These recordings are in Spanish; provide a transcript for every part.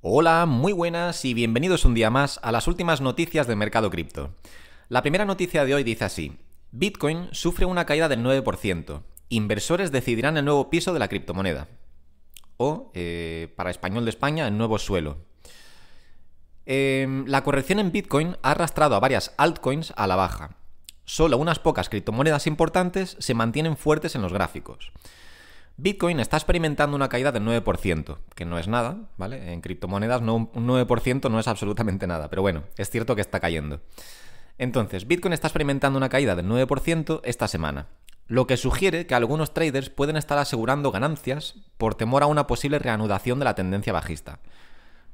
Hola, muy buenas y bienvenidos un día más a las últimas noticias del mercado cripto. La primera noticia de hoy dice así, Bitcoin sufre una caída del 9%, inversores decidirán el nuevo piso de la criptomoneda. O, eh, para español de España, el nuevo suelo. Em, la corrección en Bitcoin ha arrastrado a varias altcoins a la baja. Solo unas pocas criptomonedas importantes se mantienen fuertes en los gráficos. Bitcoin está experimentando una caída del 9%, que no es nada, ¿vale? En criptomonedas un 9% no es absolutamente nada, pero bueno, es cierto que está cayendo. Entonces, Bitcoin está experimentando una caída del 9% esta semana, lo que sugiere que algunos traders pueden estar asegurando ganancias por temor a una posible reanudación de la tendencia bajista.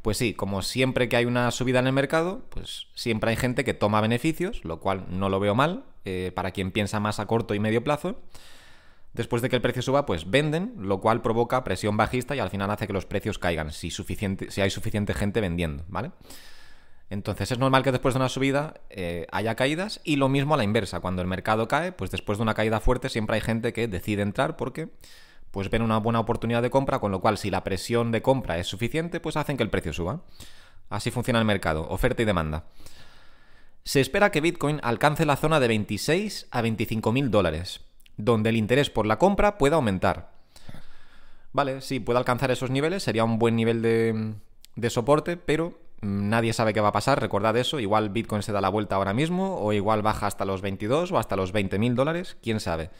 Pues sí, como siempre que hay una subida en el mercado, pues siempre hay gente que toma beneficios, lo cual no lo veo mal, eh, para quien piensa más a corto y medio plazo después de que el precio suba, pues venden, lo cual provoca presión bajista y al final hace que los precios caigan, si, hay suficiente gente vendiendo, ¿vale? Entonces es normal que después de una subida eh, haya caídas y lo mismo a la inversa, cuando el mercado cae, pues después de una caída fuerte siempre hay gente que decide entrar porque pues ven una buena oportunidad de compra, con lo cual si la presión de compra es suficiente, pues hacen que el precio suba. Así funciona el mercado, oferta y demanda. Se espera que Bitcoin alcance la zona de 26 a 25 mil dólares, donde el interés por la compra pueda aumentar. Vale, sí, puede alcanzar esos niveles, sería un buen nivel de, soporte, pero nadie sabe qué va a pasar, recordad eso, igual Bitcoin se da la vuelta ahora mismo, o igual baja hasta los 22 o hasta los 20 mil dólares, quién sabe.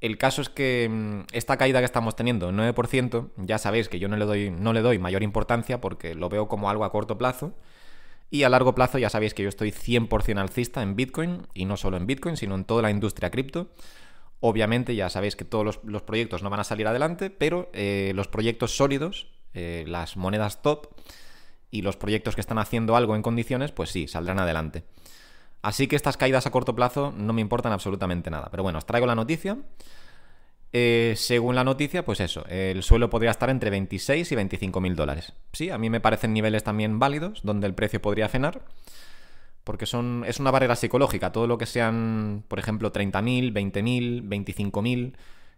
El caso es que mm, esta caída que estamos teniendo, 9%, ya sabéis que yo no le, doy, no le doy mayor importancia porque lo veo como algo a corto plazo. Y a largo plazo ya sabéis que yo estoy 100% alcista en Bitcoin, y no solo en Bitcoin, sino en toda la industria cripto. Obviamente ya sabéis que todos los, proyectos no van a salir adelante, pero eh, los proyectos sólidos, eh, las monedas top y los proyectos que están haciendo algo en condiciones, pues sí, saldrán adelante. Así que estas caídas a corto plazo no me importan absolutamente nada. Pero bueno, os traigo la noticia. Eh, según la noticia, pues eso, el suelo podría estar entre 26 y 25 mil dólares. Sí, a mí me parecen niveles también válidos, donde el precio podría cenar porque son, es una barrera psicológica. Todo lo que sean, por ejemplo, 30.000, 20.000, 25.000,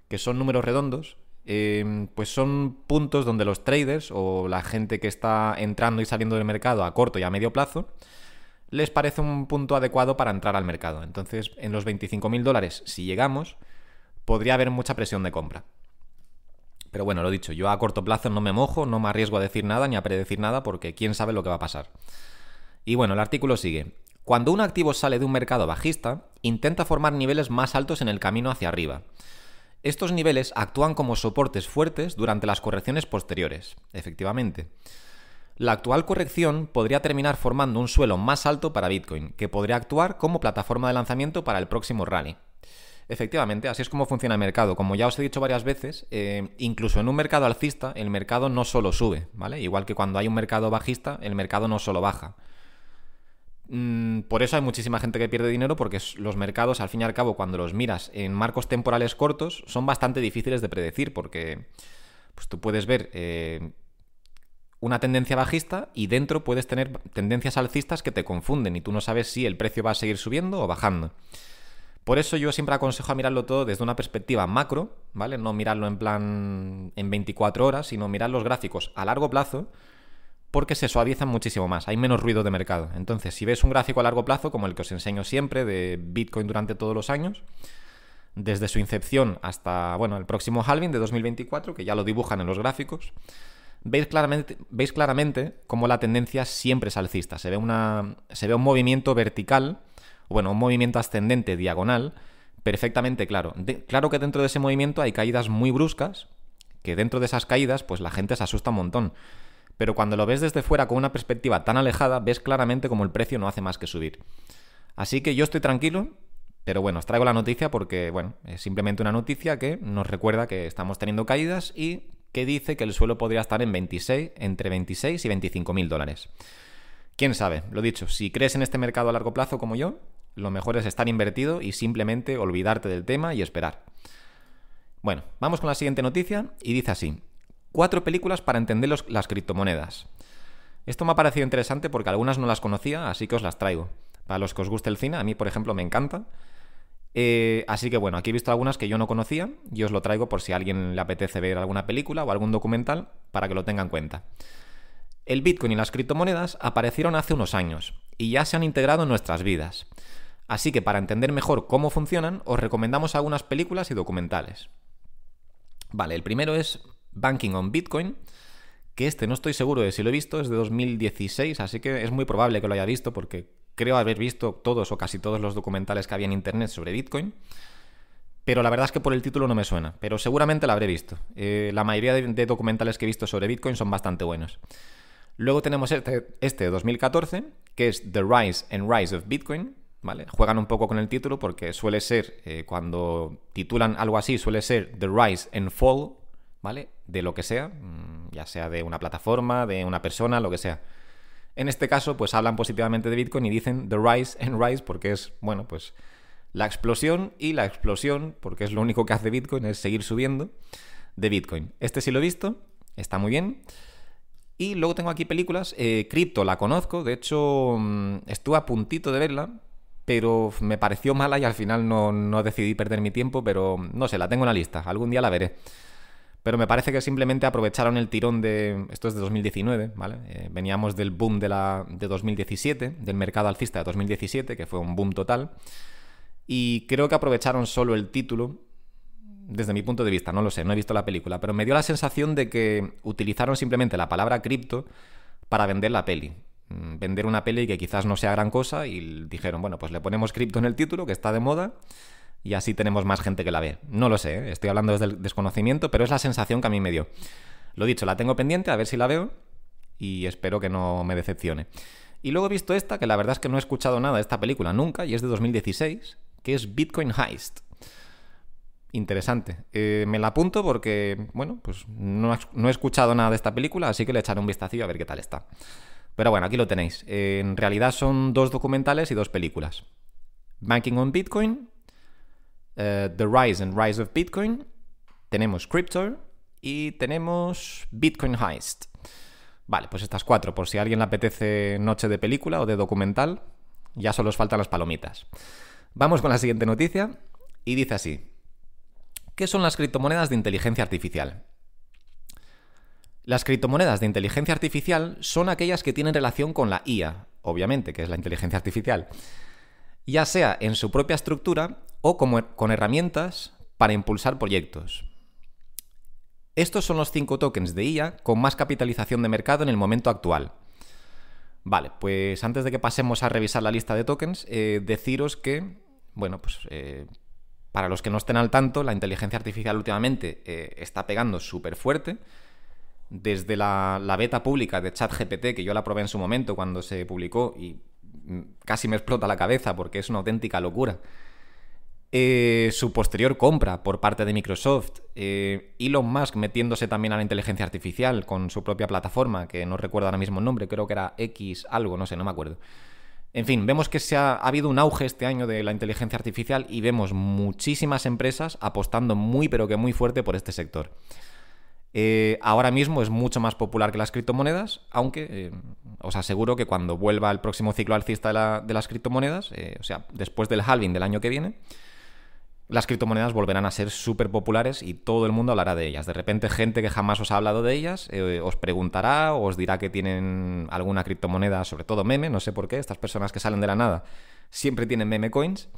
que son números redondos, eh, pues son puntos donde los traders o la gente que está entrando y saliendo del mercado a corto y a medio plazo, les parece un punto adecuado para entrar al mercado. Entonces, en los 25.000 dólares, si llegamos, podría haber mucha presión de compra. Pero bueno, lo dicho, yo a corto plazo no me mojo, no me arriesgo a decir nada ni a predecir nada porque quién sabe lo que va a pasar. Y bueno, el artículo sigue. Cuando un activo sale de un mercado bajista, intenta formar niveles más altos en el camino hacia arriba. Estos niveles actúan como soportes fuertes durante las correcciones posteriores, efectivamente. La actual corrección podría terminar formando un suelo más alto para Bitcoin, que podría actuar como plataforma de lanzamiento para el próximo rally. Efectivamente, así es como funciona el mercado. Como ya os he dicho varias veces, eh, incluso en un mercado alcista, el mercado no solo sube, ¿vale? Igual que cuando hay un mercado bajista, el mercado no solo baja. Mm, por eso hay muchísima gente que pierde dinero porque los mercados, al fin y al cabo, cuando los miras en marcos temporales cortos, son bastante difíciles de predecir porque pues, tú puedes ver eh, una tendencia bajista y dentro puedes tener tendencias alcistas que te confunden y tú no sabes si el precio va a seguir subiendo o bajando. Por eso yo siempre aconsejo a mirarlo todo desde una perspectiva macro, ¿vale? No mirarlo en plan en 24 horas, sino mirar los gráficos a largo plazo porque se suavizan muchísimo más, hay menos ruido de mercado. Entonces, si ves un gráfico a largo plazo, como el que os enseño siempre de Bitcoin durante todos los años, desde su incepción hasta, bueno, el próximo halving de 2024, que ya lo dibujan en los gráficos, veis claramente, veis claramente cómo la tendencia siempre es alcista. Se ve, una, se ve un movimiento vertical, bueno, un movimiento ascendente diagonal, perfectamente claro. claro que dentro de ese movimiento hay caídas muy bruscas, que dentro de esas caídas, pues la gente se asusta un montón pero cuando lo ves desde fuera con una perspectiva tan alejada, ves claramente como el precio no hace más que subir. Así que yo estoy tranquilo, pero bueno, os traigo la noticia porque, bueno, es simplemente una noticia que nos recuerda que estamos teniendo caídas y que dice que el suelo podría estar en 26, entre 26 y 25 mil dólares. Quién sabe, lo dicho, si crees en este mercado a largo plazo como yo, lo mejor es estar invertido y simplemente olvidarte del tema y esperar. Bueno, vamos con la siguiente noticia y dice así. Cuatro películas para entender las criptomonedas. Esto me ha parecido interesante porque algunas no las conocía, así que os las traigo. Para los que os guste el cine, a mí, por ejemplo, me encanta. Eh, así que bueno, aquí he visto algunas que yo no conocía y os lo traigo por si a alguien le apetece ver alguna película o algún documental para que lo tenga en cuenta. El Bitcoin y las criptomonedas aparecieron hace unos años y ya se han integrado en nuestras vidas. Así que para entender mejor cómo funcionan, os recomendamos algunas películas y documentales. Vale, el primero es Banking on Bitcoin, que este no estoy seguro de si lo he visto, es de 2016, así que es muy probable que lo haya visto porque creo haber visto todos o casi todos los documentales que había en Internet sobre Bitcoin. Pero la verdad es que por el título no me suena, pero seguramente lo habré visto. Eh, la mayoría de, documentales que he visto sobre Bitcoin son bastante buenos. Luego tenemos este, este de 2014, que es The Rise and Rise of Bitcoin, ¿vale? Juegan un poco con el título porque suele ser, eh, cuando titulan algo así, suele ser The Rise and Fall, ¿vale? De lo que sea, mm, ya sea de una plataforma, de una persona, lo que sea. En este caso, pues hablan positivamente de Bitcoin y dicen The Rise and Rise porque es, bueno, pues la explosión y la explosión, porque es lo único que hace Bitcoin, es seguir subiendo de Bitcoin. Este sí lo he visto, está muy bien. Y luego tengo aquí películas. Eh, Crypto la conozco, de hecho mm, estuve a puntito de verla, pero me pareció mala y al final no, decidí perder mi tiempo, pero no sé, la tengo en la lista, algún día la veré. Pero me parece que simplemente aprovecharon el tirón de... Esto es de 2019, ¿vale? Eh, veníamos del boom de, la, de 2017, del mercado alcista de 2017, que fue un boom total. Y creo que aprovecharon solo el título, desde mi punto de vista, no lo sé, no he visto la película, pero me dio la sensación de que utilizaron simplemente la palabra cripto para vender la peli. Mm, vender una peli que quizás no sea gran cosa y dijeron, bueno, pues le ponemos cripto en el título, que está de moda, y así tenemos más gente que la ve. No lo sé, ¿eh? estoy hablando desde el desconocimiento, pero es la sensación que a mí me dio. Lo dicho, la tengo pendiente, a ver si la veo, y espero que no me decepcione. Y luego he visto esta, que la verdad es que no he escuchado nada de esta película nunca, y es de 2016, que es Bitcoin Heist. Interesante. Eh, me la apunto porque, bueno, pues no, no, he escuchado nada de esta película, así que le echaré un vistacillo a ver qué tal está. Pero bueno, aquí lo tenéis. en realidad son dos documentales y dos películas. Banking on Bitcoin, eh, The Rise and Rise of Bitcoin, tenemos Crypto y tenemos Bitcoin Heist. Vale, pues estas cuatro, por si a alguien le apetece noche de película o de documental, ya solo os faltan las palomitas. Vamos con la siguiente noticia y dice así. ¿Qué son las criptomonedas de inteligencia artificial? Las criptomonedas de inteligencia artificial son aquellas que tienen relación con la IA, obviamente, que es la inteligencia artificial, ya sea en su propia estructura o como, con herramientas para impulsar proyectos. Estos son los cinco tokens de IA con más capitalización de mercado en el momento actual. Vale, pues antes de que pasemos a revisar la lista de tokens, eh, deciros que, bueno, pues eh, para los que no estén al tanto, la inteligencia artificial últimamente eh, está pegando súper fuerte desde la, beta pública de ChatGPT, que yo la probé en su momento cuando se publicó y casi me explota la cabeza porque es una auténtica locura. Eh, su posterior compra por parte de Microsoft, eh, Elon Musk metiéndose también a la inteligencia artificial con su propia plataforma, que no recuerdo ahora mismo el nombre, creo que era X algo, no sé, no me acuerdo. En fin, vemos que se ha, ha, habido un auge este año de la inteligencia artificial y vemos muchísimas empresas apostando muy pero que muy fuerte por este sector. Eh, ahora mismo es mucho más popular que las criptomonedas, aunque eh, os aseguro que cuando vuelva el próximo ciclo alcista de, las criptomonedas, eh, o sea, después del halving del año que viene, las criptomonedas volverán a ser súper populares y todo el mundo hablará de ellas. De repente, gente que jamás os ha hablado de ellas os preguntará os dirá que tienen alguna criptomoneda, sobre todo meme, no sé por qué, estas personas que salen de la nada siempre tienen meme coins.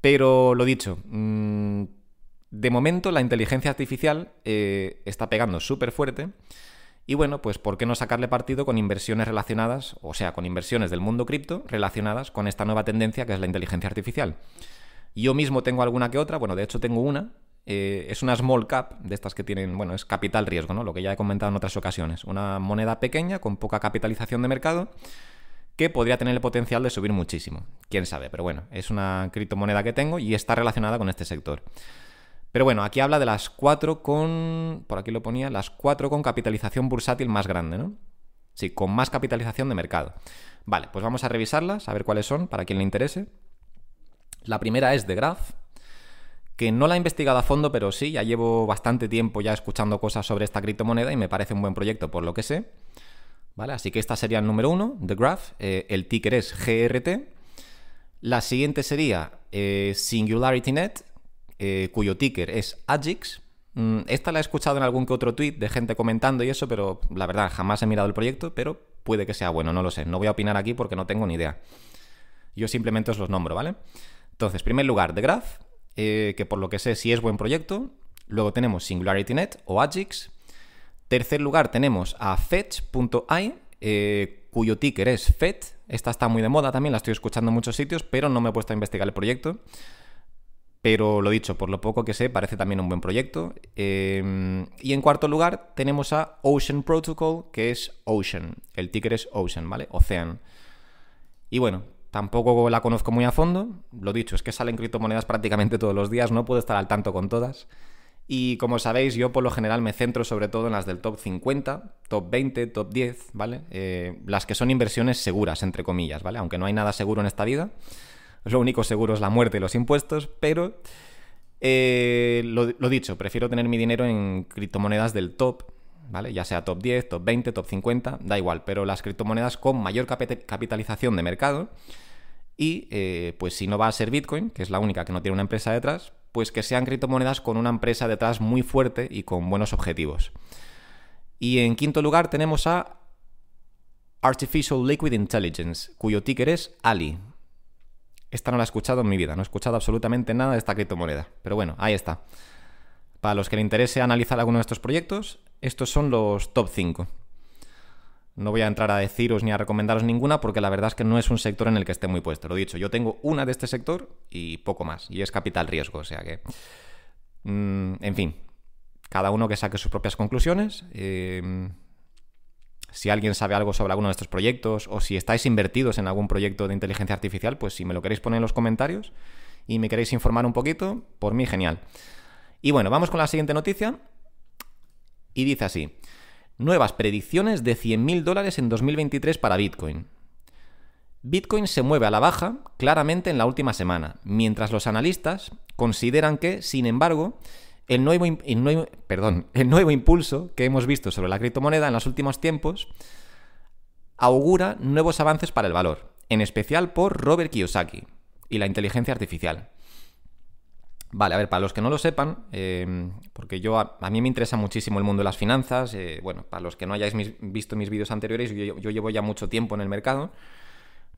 Pero lo dicho, mmm, de momento la inteligencia artificial eh, está pegando súper fuerte y bueno, pues ¿por qué no sacarle partido con inversiones relacionadas, o sea, con inversiones del mundo cripto relacionadas con esta nueva tendencia que es la inteligencia artificial? Yo mismo tengo alguna que otra, bueno, de hecho tengo una, eh, es una small cap, de estas que tienen, bueno, es capital riesgo, ¿no? Lo que ya he comentado en otras ocasiones, una moneda pequeña con poca capitalización de mercado que podría tener el potencial de subir muchísimo. Quién sabe, pero bueno, es una criptomoneda que tengo y está relacionada con este sector. Pero bueno, aquí habla de las cuatro con. Por aquí lo ponía, las cuatro con capitalización bursátil más grande, ¿no? Sí, con más capitalización de mercado. Vale, pues vamos a revisarlas, a ver cuáles son, para quien le interese. La primera es The Graph, que no la he investigado a fondo, pero sí, ya llevo bastante tiempo ya escuchando cosas sobre esta criptomoneda y me parece un buen proyecto por lo que sé. ¿Vale? Así que esta sería el número uno, The Graph. Eh, el ticker es GRT. La siguiente sería eh, SingularityNet, eh, cuyo ticker es AGIX, Mm, esta la he escuchado en algún que otro tweet de gente comentando y eso, pero la verdad jamás he mirado el proyecto, pero puede que sea bueno, no lo sé. No voy a opinar aquí porque no tengo ni idea. Yo simplemente os los nombro, ¿vale? Entonces, primer lugar, The Graph, eh, que por lo que sé sí es buen proyecto. Luego tenemos SingularityNet o Agix. Tercer lugar tenemos a Fetch.ai, eh, cuyo ticker es FET. Esta está muy de moda también, la estoy escuchando en muchos sitios, pero no me he puesto a investigar el proyecto. Pero lo dicho, por lo poco que sé, parece también un buen proyecto. Em, y en cuarto lugar tenemos a Ocean Protocol, que es Ocean. El ticker es Ocean, ¿vale? Ocean. Y bueno, tampoco la conozco muy a fondo. Lo dicho, es que salen criptomonedas prácticamente todos los días, no puedo estar al tanto con todas. Y como sabéis, yo por lo general me centro sobre todo en las del top 50, top 20, top 10, ¿vale? Eh, las que son inversiones seguras, entre comillas, ¿vale? Aunque no hay nada seguro en esta vida. Lo único seguro es la muerte y los impuestos, pero eh, lo, dicho, prefiero tener mi dinero en criptomonedas del top, ¿vale? Ya sea top 10, top 20, top 50, da igual, pero las criptomonedas con mayor capitalización de mercado. Y eh, pues si no va a ser Bitcoin, que es la única que no tiene una empresa detrás, pues que sean criptomonedas con una empresa detrás muy fuerte y con buenos objetivos. Y en quinto lugar tenemos a Artificial Liquid Intelligence, cuyo ticker es ALI, esta no la he escuchado en mi vida, no he escuchado absolutamente nada de esta criptomoneda. Pero bueno, ahí está. Para los que le interese analizar alguno de estos proyectos, estos son los top 5. No voy a entrar a deciros ni a recomendaros ninguna porque la verdad es que no es un sector en el que esté muy puesto. Lo dicho, yo tengo una de este sector y poco más. Y es capital riesgo, o sea que... Mm, en fin, cada uno que saque sus propias conclusiones. Eh, si alguien sabe algo sobre alguno de estos proyectos o si estáis invertidos en algún proyecto de inteligencia artificial, pues si me lo queréis poner en los comentarios y me queréis informar un poquito, por mí genial. Y bueno, vamos con la siguiente noticia. Y dice así, nuevas predicciones de 100.000 dólares en 2023 para Bitcoin. Bitcoin se mueve a la baja claramente en la última semana, mientras los analistas consideran que, sin embargo, el nuevo, perdón, el nuevo impulso que hemos visto sobre la criptomoneda en los últimos tiempos augura nuevos avances para el valor, en especial por Robert Kiyosaki y la inteligencia artificial. Vale, a ver, para los que no lo sepan, eh, porque yo a, mí me interesa muchísimo el mundo de las finanzas, eh, bueno, para los que no hayáis visto mis vídeos anteriores, yo llevo ya mucho tiempo en el mercado,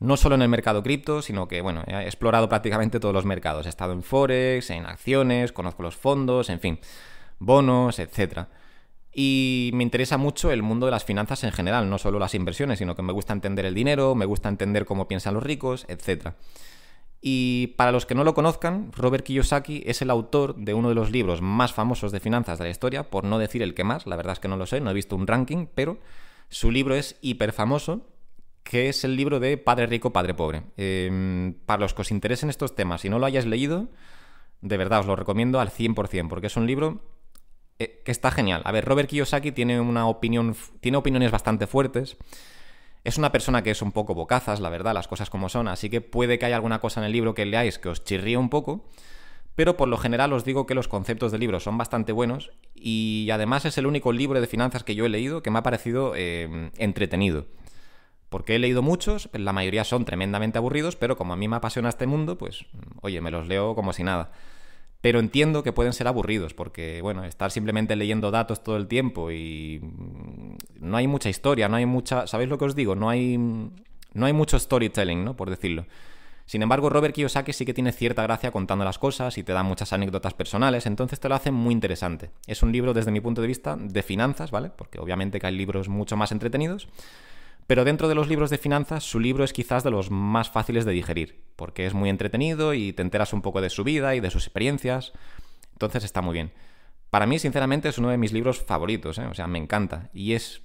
no solo en el mercado cripto, sino que, bueno, he explorado prácticamente todos los mercados. He estado en Forex, en acciones, conozco los fondos, en fin, bonos, etc. Y me interesa mucho el mundo de las finanzas en general, no solo las inversiones, sino que me gusta entender el dinero, me gusta entender cómo piensan los ricos, etc. Y para los que no lo conozcan, Robert Kiyosaki es el autor de uno de los libros más famosos de finanzas de la historia, por no decir el que más, la verdad es que no lo sé, no he visto un ranking, pero su libro es hiper famoso que es el libro de Padre Rico, Padre Pobre. Em, para los que os interesen estos temas, y no lo hayáis leído, de verdad os lo recomiendo al 100%, porque es un libro eh, que está genial. A ver, Robert Kiyosaki tiene una opinión, tiene opiniones bastante fuertes. Es una persona que es un poco bocazas, la verdad, las cosas como son, así que puede que haya alguna cosa en el libro que leáis que os chirríe un poco, pero por lo general os digo que los conceptos del libro son bastante buenos y además es el único libro de finanzas que yo he leído que me ha parecido em, entretenido porque he leído muchos, la mayoría son tremendamente aburridos, pero como a mí me apasiona este mundo, pues oye, me los leo como si nada. Pero entiendo que pueden ser aburridos, porque bueno, estar simplemente leyendo datos todo el tiempo y mm, no hay mucha historia, no hay mucha, ¿sabéis lo que os digo? No hay no hay mucho storytelling, ¿no? Por decirlo. Sin embargo, Robert Kiyosaki sí que tiene cierta gracia contando las cosas y te da muchas anécdotas personales, entonces te lo hace muy interesante. Es un libro desde mi punto de vista de finanzas, ¿vale? Porque obviamente que hay libros mucho más entretenidos, pero dentro de los libros de finanzas, su libro es quizás de los más fáciles de digerir, porque es muy entretenido y te enteras un poco de su vida y de sus experiencias. Entonces está muy bien. Para mí, sinceramente, es uno de mis libros favoritos, ¿eh? o sea, me encanta. Y es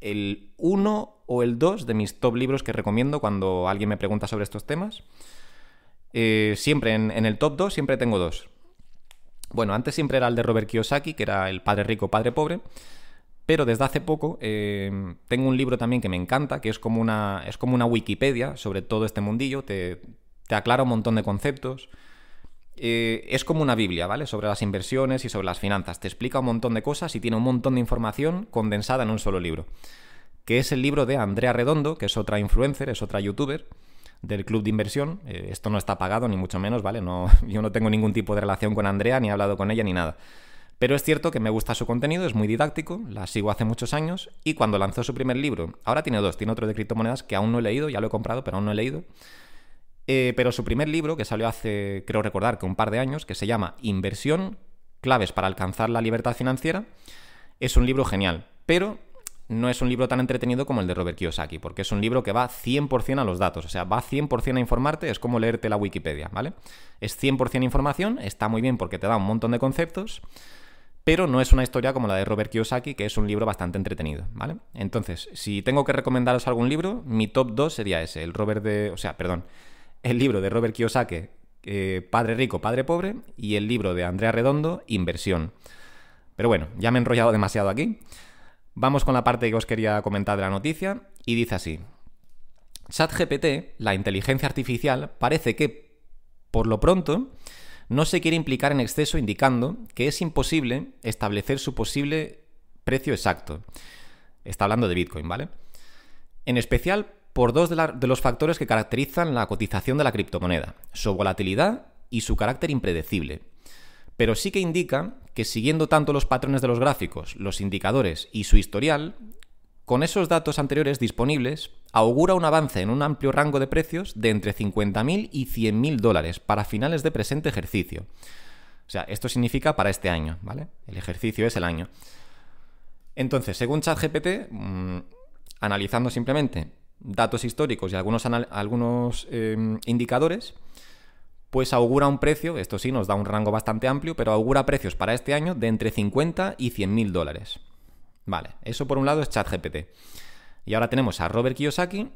el uno o el dos de mis top libros que recomiendo cuando alguien me pregunta sobre estos temas. Eh, siempre en, el top 2 siempre tengo dos. Bueno, antes siempre era el de Robert Kiyosaki, que era El Padre Rico, Padre Pobre. Pero desde hace poco em, tengo un libro también que me encanta, que es como una, es como una Wikipedia sobre todo este mundillo, te, aclara un montón de conceptos. Eh, es como una Biblia, ¿vale? Sobre las inversiones y sobre las finanzas. Te explica un montón de cosas y tiene un montón de información condensada en un solo libro. Que es el libro de Andrea Redondo, que es otra influencer, es otra youtuber del club de inversión. Eh, esto no está pagado, ni mucho menos, ¿vale? No, yo no tengo ningún tipo de relación con Andrea, ni he hablado con ella, ni nada. Pero es cierto que me gusta su contenido, es muy didáctico, la sigo hace muchos años y cuando lanzó su primer libro, ahora tiene dos, tiene otro de criptomonedas que aún no he leído, ya lo he comprado, pero aún no he leído. Eh, pero su primer libro, que salió hace, creo recordar, que un par de años, que se llama Inversión, claves para alcanzar la libertad financiera, es un libro genial, pero no es un libro tan entretenido como el de Robert Kiyosaki, porque es un libro que va 100% a los datos, o sea, va 100% a informarte, es como leerte la Wikipedia, ¿vale? Es 100% información, está muy bien porque te da un montón de conceptos, pero no es una historia como la de Robert Kiyosaki, que es un libro bastante entretenido, ¿vale? Entonces, si tengo que recomendaros algún libro, mi top 2 sería ese, el Robert de, o sea, perdón, el libro de Robert Kiyosaki, eh, Padre Rico, Padre Pobre, y el libro de Andrea Redondo, Inversión. Pero bueno, ya me he enrollado demasiado aquí. Vamos con la parte que os quería comentar de la noticia, y dice así. ChatGPT, la inteligencia artificial, parece que, por lo pronto, no se quiere implicar en exceso indicando que es imposible establecer su posible precio exacto. Está hablando de Bitcoin, ¿vale? En especial por dos de, los factores que caracterizan la cotización de la criptomoneda, su volatilidad y su carácter impredecible. Pero sí que indica que siguiendo tanto los patrones de los gráficos, los indicadores y su historial, con esos datos anteriores disponibles, augura un avance en un amplio rango de precios de entre 50.000 y 100.000 dólares para finales de presente ejercicio. O sea, esto significa para este año, ¿vale? El ejercicio es el año. Entonces, según ChatGPT, mm, analizando simplemente datos históricos y algunos, algunos em, indicadores, pues augura un precio, esto sí nos da un rango bastante amplio, pero augura precios para este año de entre 50 y 100 mil dólares. Vale, eso por un lado es ChatGPT. Y ahora tenemos a Robert Kiyosaki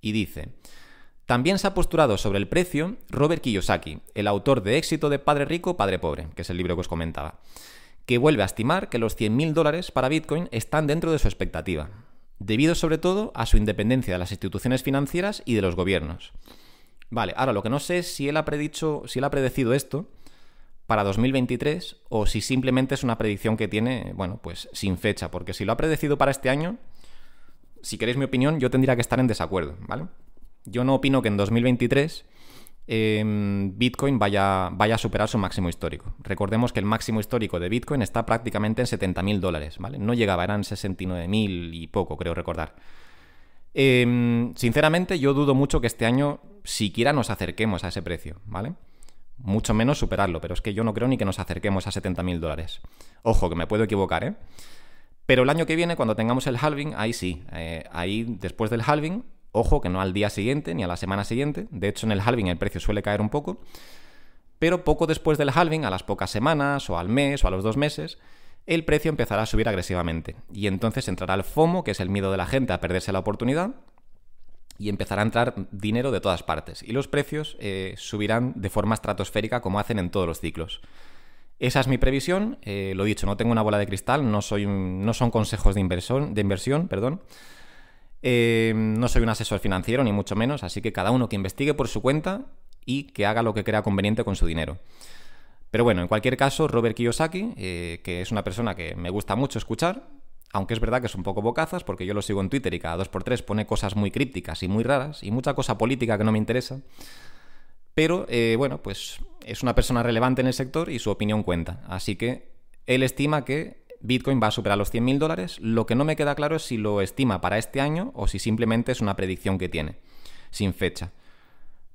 y dice, también se ha posturado sobre el precio Robert Kiyosaki, el autor de Éxito de Padre Rico, Padre Pobre, que es el libro que os comentaba, que vuelve a estimar que los 100 mil dólares para Bitcoin están dentro de su expectativa debido sobre todo a su independencia de las instituciones financieras y de los gobiernos. Vale, ahora lo que no sé es si él ha predicho, si él ha predecido esto para 2023 o si simplemente es una predicción que tiene, bueno, pues sin fecha, porque si lo ha predecido para este año, si queréis mi opinión, yo tendría que estar en desacuerdo, ¿vale? Yo no opino que en 2023 Em, Bitcoin vaya, vaya a superar su máximo histórico. Recordemos que el máximo histórico de Bitcoin está prácticamente en 70.000 dólares, ¿vale? No llegaba, eran 69.000 y poco, creo recordar. Em, sinceramente, yo dudo mucho que este año siquiera nos acerquemos a ese precio, ¿vale? Mucho menos superarlo, pero es que yo no creo ni que nos acerquemos a 70.000 dólares. Ojo, que me puedo equivocar, ¿eh? Pero el año que viene, cuando tengamos el halving, ahí sí, eh, ahí después del halving, Ojo que no al día siguiente ni a la semana siguiente. De hecho, en el halving el precio suele caer un poco. Pero poco después del halving, a las pocas semanas, o al mes, o a los dos meses, el precio empezará a subir agresivamente. Y entonces entrará el FOMO, que es el miedo de la gente a perderse la oportunidad, y empezará a entrar dinero de todas partes. Y los precios eh, subirán de forma estratosférica como hacen en todos los ciclos. Esa es mi previsión. Eh, lo dicho, no tengo una bola de cristal, no, soy no son consejos de inversión, de inversión perdón. Em, no soy un asesor financiero, ni mucho menos, así que cada uno que investigue por su cuenta y que haga lo que crea conveniente con su dinero. Pero bueno, en cualquier caso, Robert Kiyosaki, eh, que es una persona que me gusta mucho escuchar, aunque es verdad que es un poco bocazas, porque yo lo sigo en Twitter y cada dos por tres pone cosas muy crípticas y muy raras, y mucha cosa política que no me interesa. Pero eh, bueno, pues es una persona relevante en el sector y su opinión cuenta. Así que él estima que Bitcoin va a superar los 100.000 dólares. Lo que no me queda claro es si lo estima para este año o si simplemente es una predicción que tiene, sin fecha.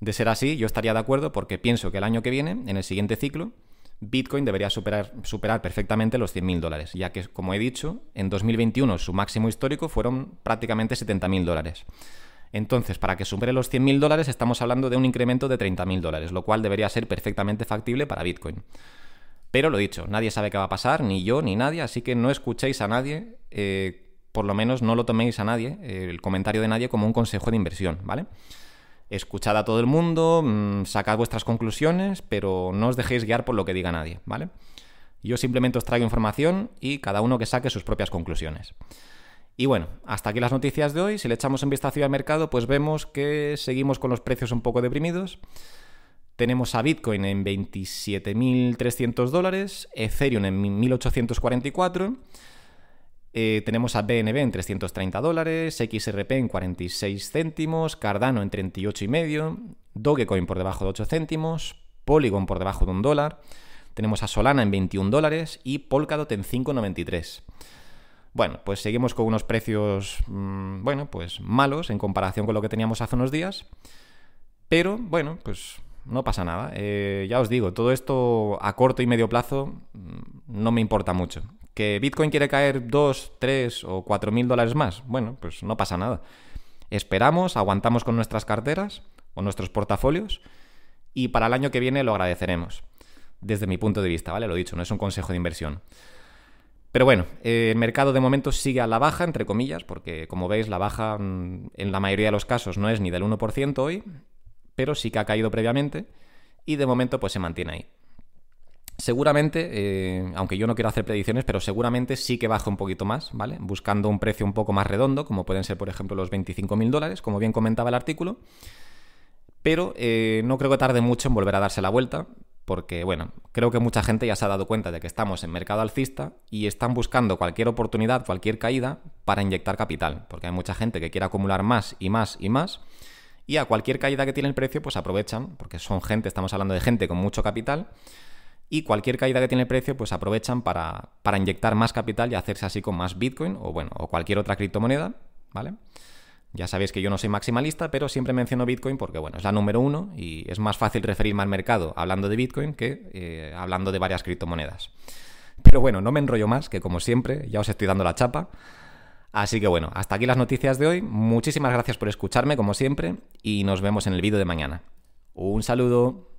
De ser así, yo estaría de acuerdo porque pienso que el año que viene, en el siguiente ciclo, Bitcoin debería superar, superar perfectamente los 100.000 dólares, ya que, como he dicho, en 2021 su máximo histórico fueron prácticamente 70.000 dólares. Entonces, para que supere los 100.000 dólares estamos hablando de un incremento de 30.000 dólares, lo cual debería ser perfectamente factible para Bitcoin. Pero lo dicho, nadie sabe qué va a pasar, ni yo, ni nadie, así que no escuchéis a nadie, eh, por lo menos no lo toméis a nadie, eh, el comentario de nadie, como un consejo de inversión, ¿vale? Escuchad a todo el mundo, mm, sacad vuestras conclusiones, pero no os dejéis guiar por lo que diga nadie, ¿vale? Yo simplemente os traigo información y cada uno que saque sus propias conclusiones. Y bueno, hasta aquí las noticias de hoy. Si le echamos un vistazo al mercado, pues vemos que seguimos con los precios un poco deprimidos. Tenemos a Bitcoin en 27.300 dólares, Ethereum en 1.844, eh, tenemos a BNB en 330 dólares, XRP en 46 céntimos, Cardano en 38,5, Dogecoin por debajo de 8 céntimos, Polygon por debajo de un dólar, tenemos a Solana en 21 dólares y Polkadot en 5,93. Bueno, pues seguimos con unos precios, mm, bueno, pues malos en comparación con lo que teníamos hace unos días. Pero, bueno, pues no pasa nada. Eh, ya os digo, todo esto a corto y medio plazo mm, no me importa mucho. ¿Que Bitcoin quiere caer 2, 3 o 4 mil dólares más? Bueno, pues no pasa nada. Esperamos, aguantamos con nuestras carteras o nuestros portafolios y para el año que viene lo agradeceremos. Desde mi punto de vista, ¿vale? Lo dicho, no es un consejo de inversión. Pero bueno, el mercado de momento sigue a la baja, entre comillas, porque como veis la baja mm, en la mayoría de los casos no es ni del 1% hoy, pero sí que ha caído previamente y de momento pues se mantiene ahí. Seguramente, eh, aunque yo no quiero hacer predicciones, pero seguramente sí que baje un poquito más, ¿vale? Buscando un precio un poco más redondo, como pueden ser, por ejemplo, los 25.000 dólares, como bien comentaba el artículo. Pero eh, no creo que tarde mucho en volver a darse la vuelta, porque, bueno, creo que mucha gente ya se ha dado cuenta de que estamos en mercado alcista y están buscando cualquier oportunidad, cualquier caída para inyectar capital, porque hay mucha gente que quiere acumular más y más y más, y a cualquier caída que tiene el precio, pues aprovechan, porque son gente, estamos hablando de gente con mucho capital, y cualquier caída que tiene el precio, pues aprovechan para, para inyectar más capital y hacerse así con más Bitcoin o, bueno, o cualquier otra criptomoneda, ¿vale? Ya sabéis que yo no soy maximalista, pero siempre menciono Bitcoin porque, bueno, es la número uno y es más fácil referirme al mercado hablando de Bitcoin que eh, hablando de varias criptomonedas. Pero bueno, no me enrollo más, que como siempre, ya os estoy dando la chapa. Así que bueno, hasta aquí las noticias de hoy. Muchísimas gracias por escucharme, como siempre, y nos vemos en el vídeo de mañana. Un saludo.